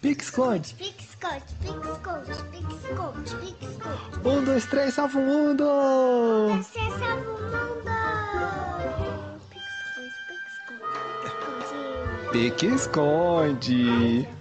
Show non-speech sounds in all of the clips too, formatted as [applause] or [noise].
Pique-esconde. Pique-esconde, pique-esconde, pique-esconde, pique-esconde. Um, dois, três, salva o mundo! Você salva o mundo! Pique-esconde, pique-esconde, pique-esconde. Pique-esconde.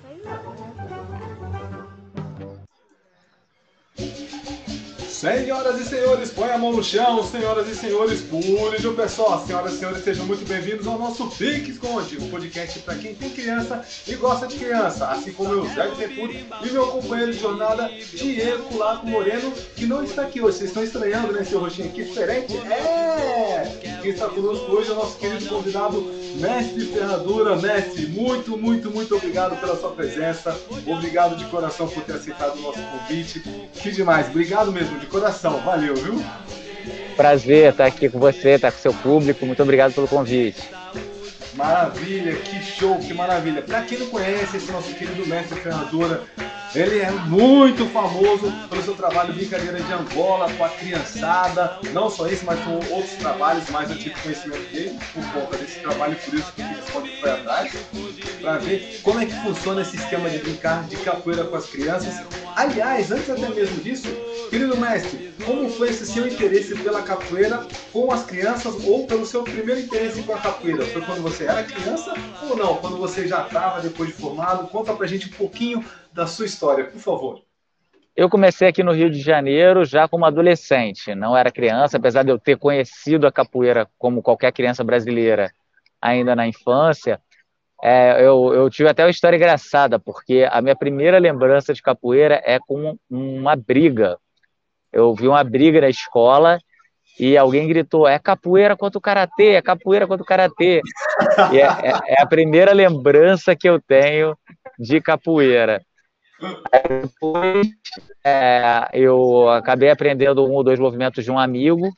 Senhoras e senhores, põe a mão no chão, senhoras e senhores, pule pé só. Senhoras e senhores, sejam muito bem-vindos ao nosso Pique Esconde, um podcast para quem tem criança e gosta de criança, assim como eu, Zé Tempo, e meu companheiro de jornada, Diego Laco Moreno, que não está aqui hoje. Vocês estão estranhando, né, seu rostinho aqui diferente? É! Quem está conosco hoje é o nosso querido convidado, Mestre Ferradura. Mestre, muito, muito, muito obrigado pela sua presença. Obrigado de coração por ter aceitado o nosso convite. Que demais, obrigado mesmo, de coração. Valeu, viu? Prazer estar aqui com você, estar com seu público. Muito obrigado pelo convite. Maravilha, que show, que maravilha. Para quem não conhece esse nosso querido mestre Ferradura, ele é muito famoso pelo seu trabalho Brincadeira de Angola com a criançada. Não só isso, mas com outros trabalhos mais antigos conhecimento dele, por conta desse trabalho, por isso que ele foi atrás, para ver como é que funciona esse esquema de brincar de capoeira com as crianças. Aliás, antes até mesmo disso, querido mestre, como foi esse seu interesse pela capoeira com as crianças ou pelo seu primeiro interesse com a capoeira? Foi quando você era criança ou não? Quando você já estava depois de formado? Conta pra gente um pouquinho da sua história, por favor. Eu comecei aqui no Rio de Janeiro já como adolescente, não era criança, apesar de eu ter conhecido a capoeira como qualquer criança brasileira ainda na infância. É, eu, eu, tive até uma história engraçada, porque a minha primeira lembrança de capoeira é com uma briga. Eu vi uma briga na escola e alguém gritou: é capoeira contra o karatê, é capoeira contra o karatê. É, é, é a primeira lembrança que eu tenho de capoeira. Aí depois é, eu acabei aprendendo um ou dois movimentos de um amigo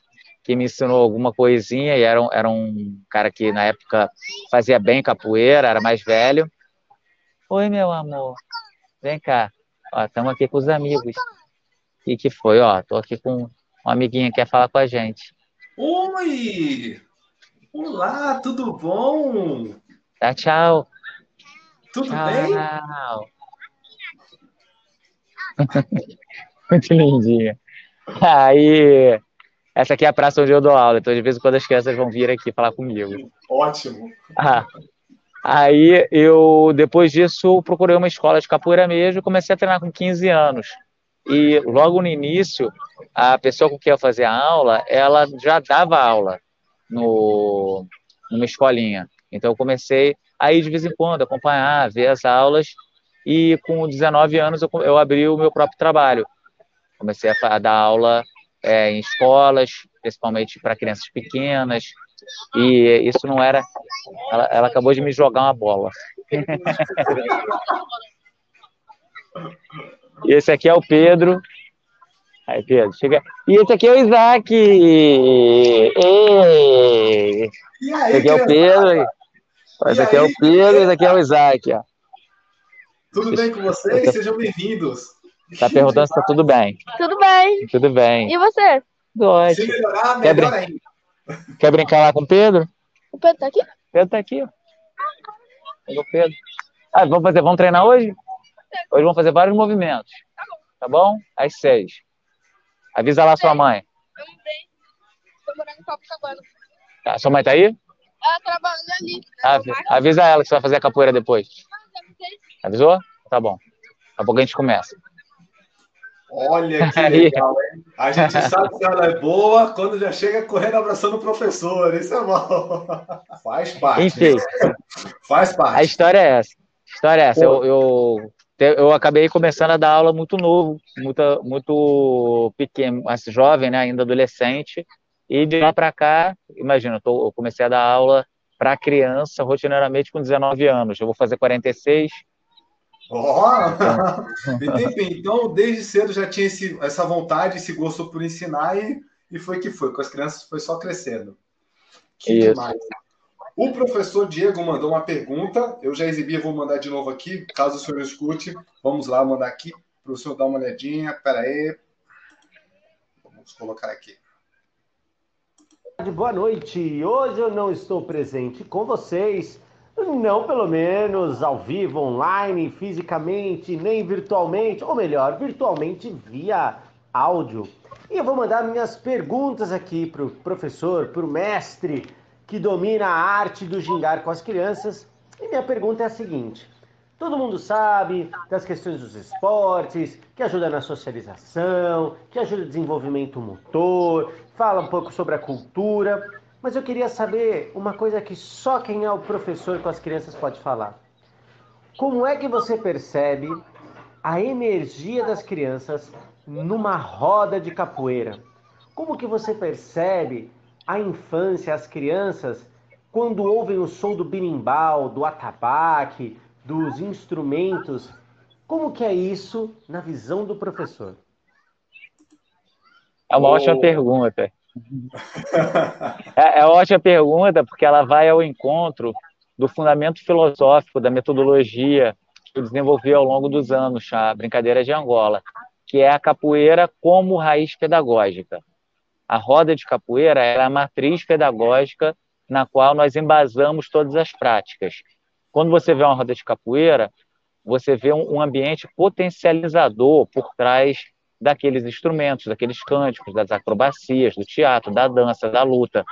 que me ensinou alguma coisinha e era um, era um cara que na época fazia bem capoeira, era mais velho. Oi, meu amor, vem cá. Estamos aqui com os amigos. E que foi? Ó, tô aqui com um amiguinho que quer falar com a gente. Oi! Olá, tudo bom? Tá, tchau. Tudo tchau. bem? [laughs] Muito lindinha. Aí, essa aqui é a praça onde eu dou aula, então de vez em quando as crianças vão vir aqui falar comigo. Ótimo. Ah, aí eu, depois disso, procurei uma escola de capoeira mesmo e comecei a treinar com 15 anos. E logo no início, a pessoa com quem eu fazia aula, ela já dava aula no, numa escolinha. Então eu comecei a ir de vez em quando, acompanhar, ver as aulas, e com 19 anos eu, eu abri o meu próprio trabalho. Comecei a, a dar aula é, em escolas, principalmente para crianças pequenas, e isso não era. Ela, ela acabou de me jogar uma bola. [laughs] esse aqui é o Pedro. Aí, Pedro, chega. E esse aqui é o Isaac! Ei! Esse aqui é o Pedro. Esse aqui é o Pedro, esse aqui é o Isaac. Ó. Tudo bem com vocês? Sejam bem-vindos. Tá perguntando se tá tudo bem. Tudo bem. Tudo bem. E você? Dois. Se melhorar, Quer melhor brin- ainda. Quer brincar lá com o Pedro? O Pedro tá aqui? Pedro tá aqui, ó. Pega o Pedro. Ah, vamos fazer, vamos treinar hoje? Hoje vamos fazer vários movimentos. Tá bom? Às seis. Avisa lá sua mãe. Eu não tenho. Tô morando em Copacabana. Tá, sua mãe tá aí? Ela trabalha ali. né? Avisa ela que você vai fazer a capoeira depois. Eu não sei. Avisou? Tá bom. Daqui a pouco a gente começa. Olha que legal, hein? A gente sabe que ela é boa quando já chega correndo abraçando o professor. Isso é bom. Faz parte. Enfim, Faz a parte. história é essa. A história é essa. Eu, eu, eu acabei começando a dar aula muito novo, muito, muito pequeno, assim, jovem, né? Ainda adolescente. E de lá para cá, imagina, eu, tô- eu comecei a dar aula para criança rotineiramente com 19 anos. Eu vou fazer 46. Ó! [laughs] Entendi. Então, desde cedo já tinha esse- essa vontade, esse gosto por ensinar e, e foi que foi. Com as crianças foi só crescendo. Que Isso. demais. O professor Diego mandou uma pergunta. Eu já exibi, vou mandar de novo aqui, caso o senhor escute. Vamos lá, mandar aqui para o senhor dar uma olhadinha. Pera aí. Vamos colocar aqui. Boa noite. Hoje eu não estou presente com vocês não pelo menos ao vivo, online, fisicamente, nem virtualmente, ou melhor, virtualmente via áudio. E eu vou mandar minhas perguntas aqui para o professor, para o mestre que domina a arte do gingar com as crianças. E minha pergunta é a seguinte: todo mundo sabe das questões dos esportes, que ajuda na socialização, que ajuda no desenvolvimento motor, fala um pouco sobre a cultura, mas eu queria saber uma coisa que só quem é o professor com as crianças pode falar. Como é que você percebe a energia das crianças numa roda de capoeira? Como que você percebe a infância, as crianças, quando ouvem o som do birimbau, do atabaque, dos instrumentos? Como que é isso na visão do professor? É uma oh. ótima pergunta. É, é ótima pergunta porque ela vai ao encontro do fundamento filosófico da metodologia que eu desenvolvi ao longo dos anos, a brincadeira de Angola, que é a capoeira como raiz pedagógica. A roda de capoeira é a matriz pedagógica na qual nós embasamos todas as práticas. Quando você vê uma roda de capoeira, você vê um ambiente potencializador por trás daqueles instrumentos, daqueles cânticos, das acrobacias, do teatro, da dança, da luta,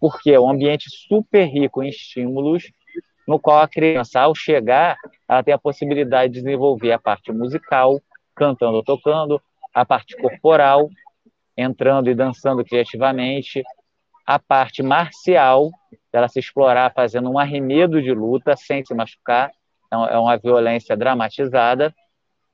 porque é um ambiente super rico em estímulos, no qual a criança, ao chegar, ela tem a possibilidade de desenvolver a parte musical, cantando ou tocando, a parte corporal, entrando e dançando criativamente, a parte marcial, dela se explorar fazendo um arremedo de luta sem se machucar, é uma violência dramatizada.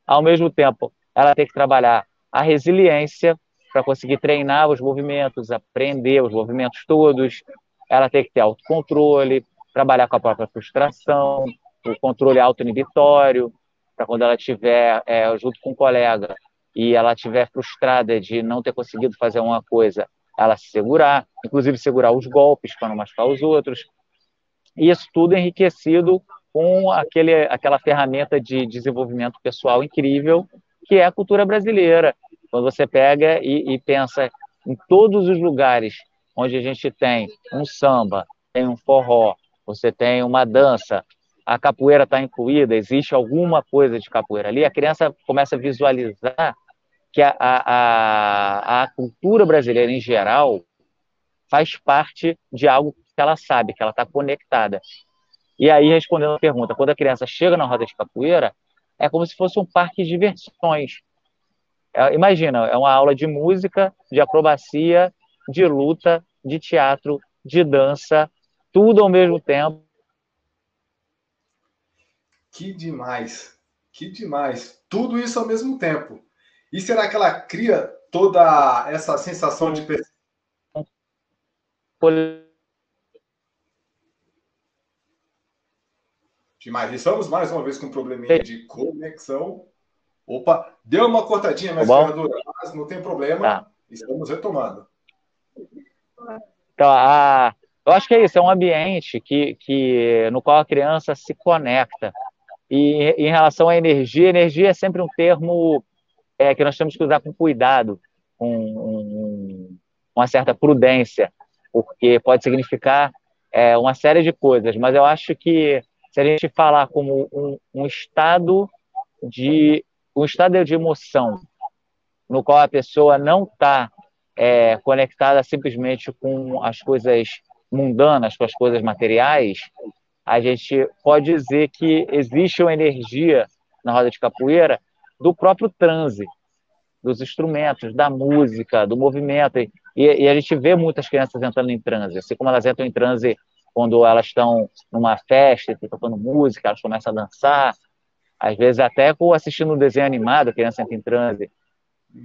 Ao mesmo tempo, ela tem que trabalhar a resiliência para conseguir treinar os movimentos, aprender os movimentos todos. Ela tem que ter autocontrole, trabalhar com a própria frustração, o controle auto-inibitório, para quando ela estiver é, junto com um colega e ela estiver frustrada de não ter conseguido fazer uma coisa, ela se segurar, inclusive segurar os golpes para não machucar os outros. E isso tudo enriquecido com aquele, aquela ferramenta de desenvolvimento pessoal incrível que é a cultura brasileira. Quando você pega e, e pensa em todos os lugares onde a gente tem um samba, tem um forró, você tem uma dança, a capoeira está incluída, existe alguma coisa de capoeira ali, a criança começa a visualizar que a, a, a cultura brasileira em geral faz parte de algo que ela sabe, que ela está conectada. E aí, respondendo a pergunta, quando a criança chega na roda de capoeira, é como se fosse um parque de diversões. É, imagina, é uma aula de música, de acrobacia, de luta, de teatro, de dança, tudo ao mesmo tempo. Que demais, que demais. Tudo isso ao mesmo tempo. E será que ela cria toda essa sensação de Demais. Estamos mais uma vez com um probleminha de conexão. Opa, deu uma cortadinha, mas, tá mas não tem problema. Tá. Estamos retomando. Então, a, eu acho que é isso, é um ambiente que, que, no qual a criança se conecta. E em relação à energia, energia é sempre um termo é, que nós temos que usar com cuidado, com um, uma certa prudência, porque pode significar é, uma série de coisas, mas eu acho que se a gente falar como um, um estado de um estado de emoção no qual a pessoa não está é, conectada simplesmente com as coisas mundanas, com as coisas materiais, a gente pode dizer que existe uma energia na roda de capoeira do próprio transe, dos instrumentos, da música, do movimento. E, e, a gente vê muitas crianças entrando em transe, assim como elas entram em transe quando elas estão numa festa, tocando música, elas começam a dançar, às vezes até assistindo um desenho animado, criança entra em transe.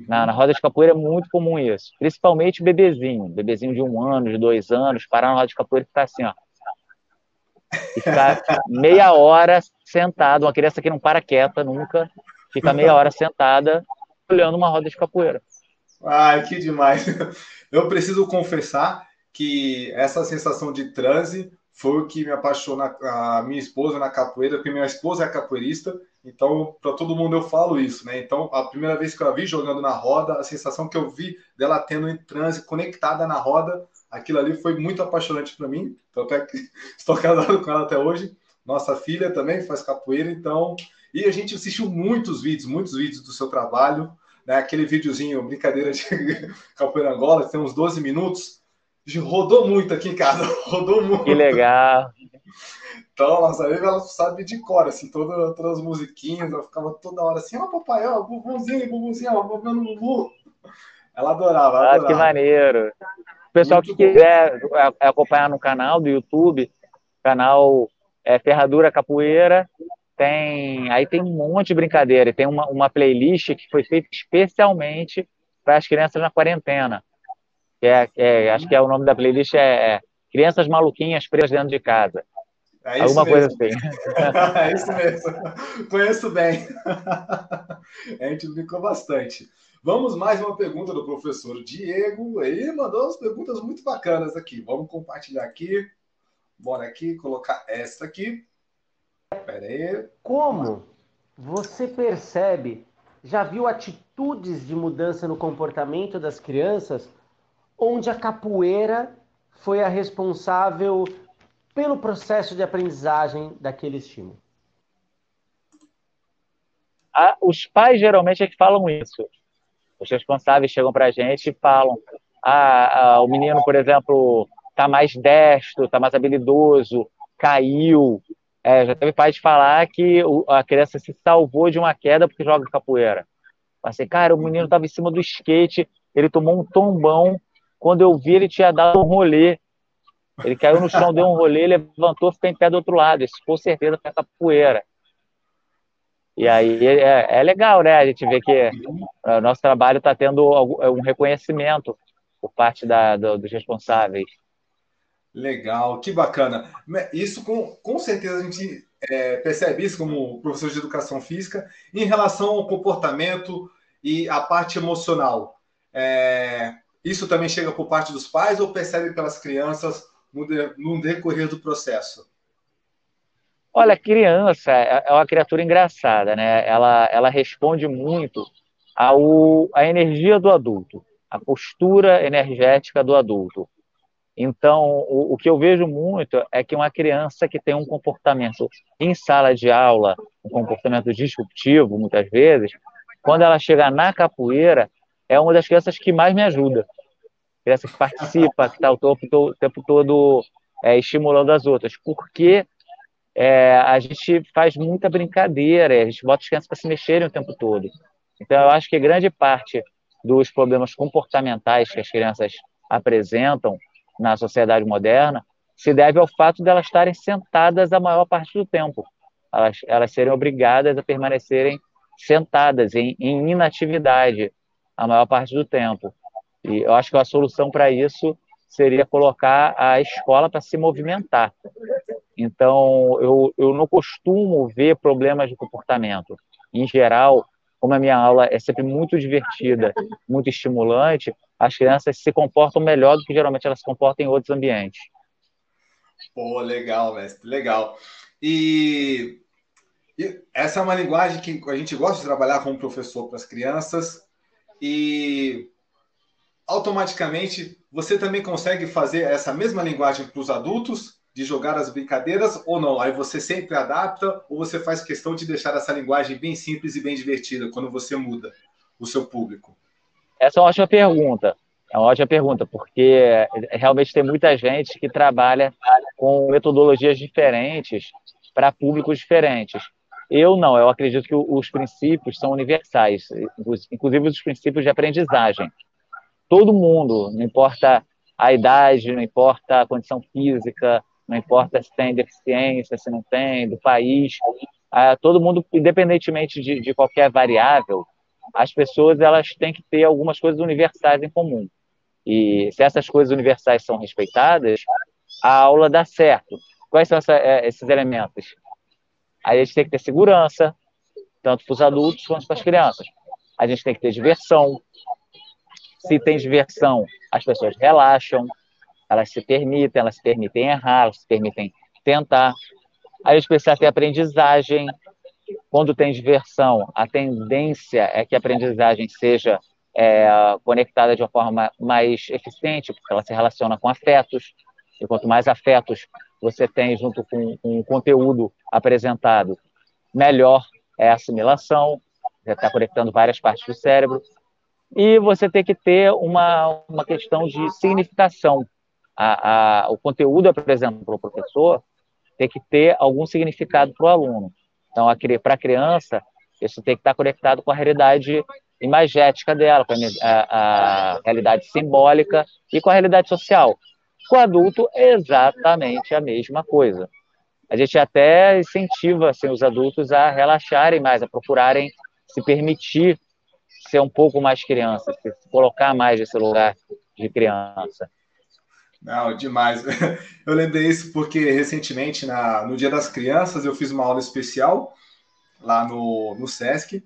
Na, na roda de capoeira é muito comum isso, principalmente bebezinho, bebezinho de um ano, de dois anos, parar na roda de capoeira e ficar assim, ó. E ficar meia hora sentado, uma criança que não para quieta nunca, fica meia hora sentada olhando uma roda de capoeira. Ai, que demais. Eu preciso confessar que essa sensação de transe foi o que me apaixonou a minha esposa na capoeira, porque minha esposa é capoeirista, então para todo mundo eu falo isso, né? Então a primeira vez que eu a vi jogando na roda, a sensação que eu vi dela tendo em transe, conectada na roda, aquilo ali foi muito apaixonante para mim, é que [laughs] estou casado com ela até hoje, Nossa filha também faz capoeira, então. E a gente assistiu muitos vídeos, muitos vídeos do seu trabalho. Né? Aquele videozinho, brincadeira de [laughs] capoeira Angola, que tem uns 12 minutos. Rodou muito aqui em casa, [laughs] rodou muito. Que legal. Então, nossa amiga, ela sabe de cor, assim, todas, todas as musiquinhas, ela ficava toda hora assim, ó, oh, papai, ó, bubuzinho, bubuzinho, ó, bubando bubu. Ela adorava, ela adorava. Ah, que maneiro. O pessoal Muito que bom. quiser acompanhar no canal do YouTube, canal é, Ferradura Capoeira, tem aí tem um monte de brincadeira, tem uma, uma playlist que foi feita especialmente para as crianças na quarentena. Que é, é, acho que é o nome da playlist é, é Crianças Maluquinhas Presas Dentro de Casa. É Alguma mesmo. coisa assim. [laughs] é isso mesmo. Conheço bem. [laughs] A gente brincou bastante. Vamos mais uma pergunta do professor Diego. Ele mandou umas perguntas muito bacanas aqui. Vamos compartilhar aqui. Bora aqui, colocar esta aqui. Pera aí. Como você percebe, já viu atitudes de mudança no comportamento das crianças onde a capoeira foi a responsável pelo processo de aprendizagem daquele estímulo? Os pais geralmente é que falam isso. Os responsáveis chegam para a gente e falam: ah, ah, o menino, por exemplo, está mais destro, está mais habilidoso, caiu. É, já teve pais falar que a criança se salvou de uma queda porque joga capoeira. Assim, cara, o menino estava em cima do skate, ele tomou um tombão. Quando eu vi, ele tinha dado um rolê. Ele caiu no chão, deu um rolê, levantou, ficou em pé do outro lado. Isso com certeza foi capoeira. E aí é, é, legal, né? A gente vê que o nosso trabalho está tendo um reconhecimento por parte da, do, dos responsáveis. Legal, que bacana. Isso com, com certeza a gente é, percebe isso como professor de educação física em relação ao comportamento e a parte emocional. É, isso também chega por parte dos pais ou percebe pelas crianças no, de, no decorrer do processo? Olha, a criança é, é uma criatura engraçada, né? Ela, ela responde muito ao, à energia do adulto, à postura energética do adulto. Então, o, o, que eu vejo muito é que uma criança que tem um comportamento em sala de aula, um comportamento disruptivo, muitas vezes, quando ela chega na capoeira, é uma das crianças que mais me ajuda. Criança que participa, que está o o tempo todo é, estimulando as outras. Porque é, a gente faz muita brincadeira, a gente bota as crianças para se mexerem o tempo todo. Então, eu acho que grande parte dos problemas comportamentais que as crianças apresentam na sociedade moderna se deve ao fato de elas estarem sentadas a maior parte do tempo. Elas, elas serem obrigadas a permanecerem sentadas em, em inatividade a maior parte do tempo. E eu acho que a solução para isso seria colocar a escola para se movimentar. Então, eu, eu não costumo ver problemas de comportamento. Em geral, como a minha aula é sempre muito divertida, muito estimulante, as crianças se comportam melhor do que geralmente elas se comportam em outros ambientes. Pô, legal, mestre, legal. E, e essa é uma linguagem que a gente gosta de trabalhar como professor para as crianças e automaticamente você também consegue fazer essa mesma linguagem para os adultos de jogar as brincadeiras ou não? Aí você sempre adapta ou você faz questão de deixar essa linguagem bem simples e bem divertida quando você muda o seu público? Essa é uma ótima pergunta. É uma ótima pergunta, porque realmente tem muita gente que trabalha com metodologias diferentes para públicos diferentes. Eu não, eu acredito que os princípios são universais, inclusive os princípios de aprendizagem. Todo mundo, não importa a idade, não importa a condição física, não importa se tem deficiência, se não tem, do país, todo mundo, independentemente de, de qualquer variável, as pessoas elas têm que ter algumas coisas universais em comum. E se essas coisas universais são respeitadas, a aula dá certo. Quais são essa, é, esses elementos? A gente tem que ter segurança, tanto para os adultos quanto para as crianças. A gente tem que ter diversão. Se tem diversão, as pessoas relaxam, elas se permitem, elas se permitem errar, elas se permitem tentar. Aí gente precisa ter aprendizagem, quando tem diversão, a tendência é que a aprendizagem seja é, conectada de uma forma mais eficiente, porque ela se relaciona com afetos, e quanto mais afetos você tem junto com, com o conteúdo apresentado, melhor é a assimilação, já está conectando várias partes do cérebro. E você tem que ter uma, uma questão de significação. A, a, o conteúdo apresentado pelo professor tem que ter algum significado para o aluno. Então, para a criança, isso tem que estar conectado com a realidade imagética dela, com a, a, realidade simbólica e com a realidade social. Com o adulto, é exatamente a mesma coisa. A gente até incentiva assim, os adultos a relaxarem mais, a procurarem se permitir ser um pouco mais criança, se colocar mais nesse lugar de criança. Não, demais. [laughs] Eu lembrei isso porque recentemente, na, no Dia das Crianças, eu fiz uma aula especial lá no, no SESC.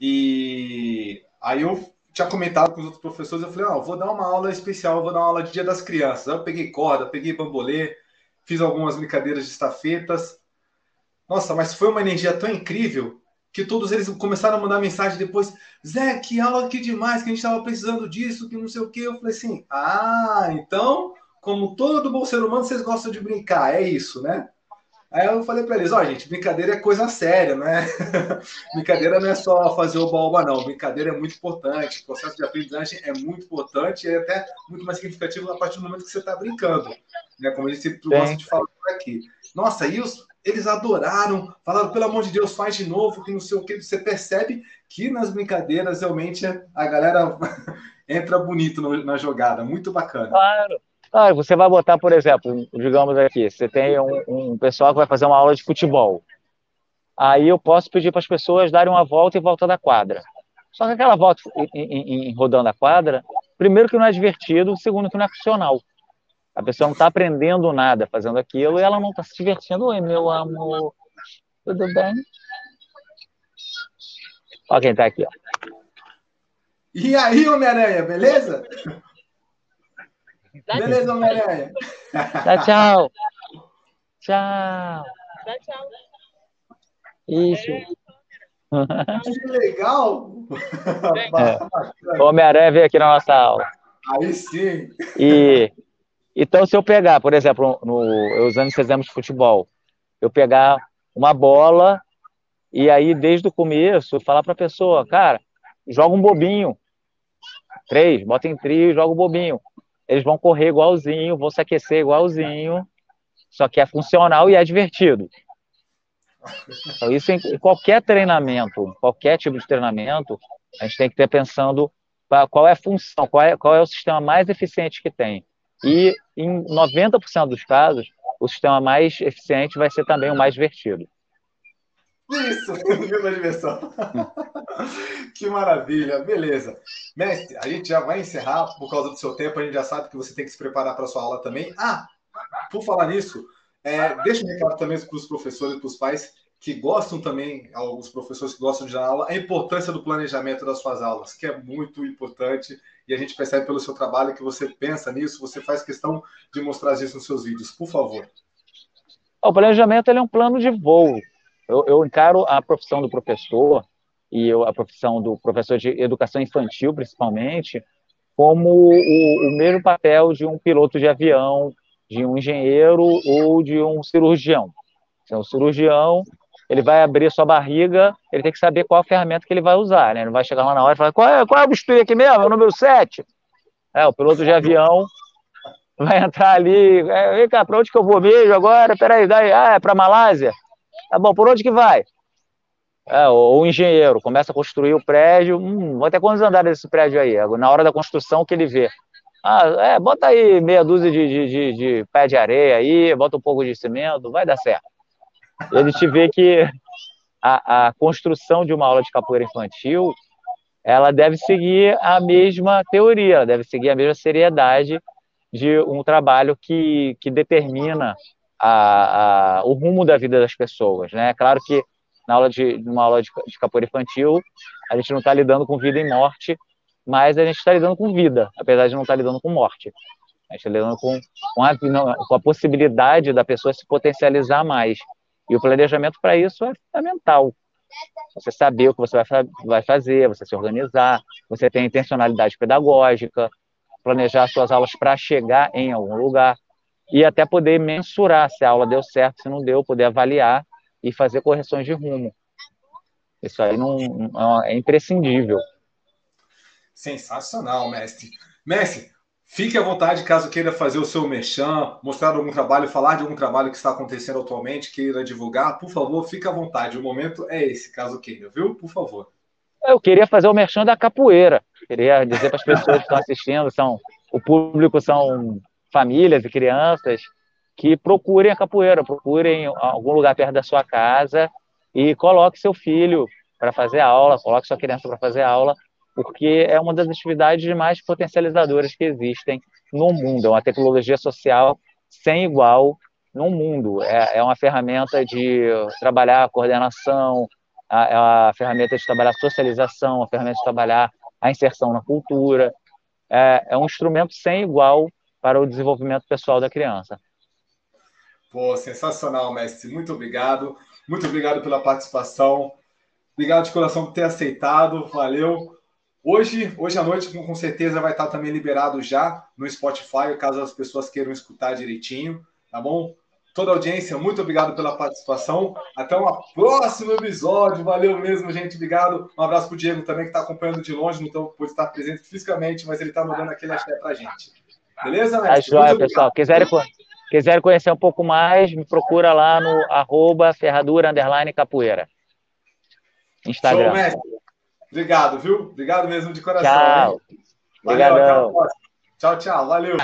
E aí eu tinha comentado com os outros professores, eu falei, ah, vou dar uma aula especial, vou dar uma aula de Dia das Crianças. Aí eu peguei corda, peguei bambolê, fiz algumas brincadeiras de estafetas. Nossa, mas foi uma energia tão incrível que todos eles começaram a mandar mensagem depois, Zé, que aula que demais, que a gente estava precisando disso, que não sei o quê. Eu falei assim, ah, então, como todo bom ser humano, vocês gostam de brincar, é isso, né? Aí eu falei para eles, ó, oh, gente, brincadeira é coisa séria, né? [laughs] brincadeira não é só fazer o balba, não. Brincadeira é muito importante. O processo de aprendizagem é muito importante e é até muito mais significativo a partir do momento que você está brincando. Né? Como a gente sempre gosta de falar aqui. Nossa, e os, eles adoraram, falaram, pelo amor de Deus, faz de novo, que não sei o que. Você percebe que nas brincadeiras realmente a galera [laughs] entra bonito na jogada. Muito bacana. Claro. Ah, você vai botar, por exemplo, digamos aqui, você tem um, um, pessoal que vai fazer uma aula de futebol. Aí eu posso pedir para as pessoas darem uma volta e volta da quadra. Só que aquela volta em, em, em, rodando a quadra, primeiro que não é divertido, segundo que não é funcional. A pessoa não está aprendendo nada fazendo aquilo e ela não está se divertindo. Oi, meu amor, tudo bem? Olha quem está aqui. Ó. E aí, Homem-Aranha, beleza? Beleza, Homem-Aranha. Tchau, tchau. Tchau. Tchau, tchau. Isso. Que legal! É. Homem-Aranha veio aqui na nossa aula. Aí sim. E então, se eu pegar, por exemplo, no, usando esse exemplo de futebol, eu pegar uma bola e aí, desde o começo, falar para a pessoa, cara, joga um bobinho. Três, bota em trio, joga um bobinho eles vão correr igualzinho, vão se aquecer igualzinho, só que é funcional e é divertido. Então, isso em qualquer treinamento, qualquer tipo de treinamento, a gente tem que ter pensando qual é a função, qual é, qual é o sistema mais eficiente que tem. E em 90% dos casos, o sistema mais eficiente vai ser também o mais divertido. Isso, [laughs] viva diversão. [laughs] que maravilha, beleza. Mestre, a gente já vai encerrar por causa do seu tempo, a gente já sabe que você tem que se preparar para a sua aula também. Ah, por falar nisso, é, deixa um recado também para os professores e para os pais que gostam também, alguns professores que gostam de dar aula, a importância do planejamento das suas aulas, que é muito importante e a gente percebe pelo seu trabalho que você pensa nisso, você faz questão de mostrar isso nos seus vídeos. Por favor. O planejamento é um plano de voo. Eu, eu encaro a profissão do professor e eu, a profissão do professor de educação infantil, principalmente, como o, o mesmo papel de um piloto de avião, de um engenheiro ou de um cirurgião. Então, o cirurgião, ele vai abrir sua barriga, ele tem que saber qual ferramenta que ele vai usar, né? Não vai chegar lá na hora e falar, qual é, qual é o bisturi aqui mesmo? É o número 7. É, o piloto de avião vai entrar ali, é, vem cá, para onde que eu vou mesmo agora? Peraí, daí, ah, é para Malásia? Tá bom, por onde que vai? É, o engenheiro começa a construir o prédio, hum, vou ter quantos andares esse prédio aí? Na hora da construção que ele vê. Ah, é, bota aí meia dúzia de, de, de, de pé de areia aí, bota um pouco de cimento, vai dar certo. Ele te vê que a, a construção de uma aula de capoeira infantil, ela deve seguir a mesma teoria, ela deve seguir a mesma seriedade de um trabalho que, que determina a, a, o rumo da vida das pessoas, né? Claro que na aula de numa aula de, de capoeira infantil a gente não está lidando com vida e morte, mas a gente está lidando com vida, apesar de não estar tá lidando com morte. A gente está lidando com, com, a, com a possibilidade da pessoa se potencializar mais. E o planejamento para isso é fundamental. Você saber o que você vai, fazer, você se organizar, você ter intencionalidade pedagógica, planejar suas aulas para chegar em algum lugar. e até poder mensurar se a aula deu certo, se não deu, poder avaliar e fazer correções de rumo. Isso aí não, não é imprescindível. Sensacional, mestre. Mestre, fique à vontade caso queira fazer o seu merchan, mostrar algum trabalho, falar de algum trabalho que está acontecendo atualmente, queira divulgar, por favor, fique à vontade. O momento é esse, caso queira, viu? Por favor. Eu queria fazer o merchan da capoeira. Queria dizer para as pessoas que estão assistindo, são o público são famílias e crianças que procurem a capoeira, procurem algum lugar perto da sua casa e coloque seu filho para fazer aula, coloque sua criança para fazer aula, porque é uma das atividades mais potencializadoras que existem no mundo. É uma tecnologia social sem igual no mundo. É, é uma ferramenta de trabalhar a coordenação, é a ferramenta de trabalhar a socialização, a ferramenta de trabalhar a inserção na cultura. É, é um instrumento sem igual para o desenvolvimento pessoal da criança. Pô, sensacional, mestre. Muito obrigado. Muito obrigado pela participação. Obrigado de coração por ter aceitado. Valeu. Hoje, hoje à noite, com certeza, vai estar também liberado já no Spotify, caso as pessoas queiram escutar direitinho, tá bom? Toda a audiência, muito obrigado pela participação. Até um próximo episódio. Valeu mesmo, gente. Obrigado. Um abraço para o Diego também, que está acompanhando de longe, não pôde estar presente fisicamente, mas ele está mandando aquele axé para a gente. Beleza, mestre? Tá joia, pessoal. Quiserem, quiserem conhecer um pouco mais, me procura lá no arroba ferradura capoeira. Instagram. Show, Obrigado, viu? Obrigado mesmo de coração. Tchau. Valeu, Tchau, tchau. Valeu.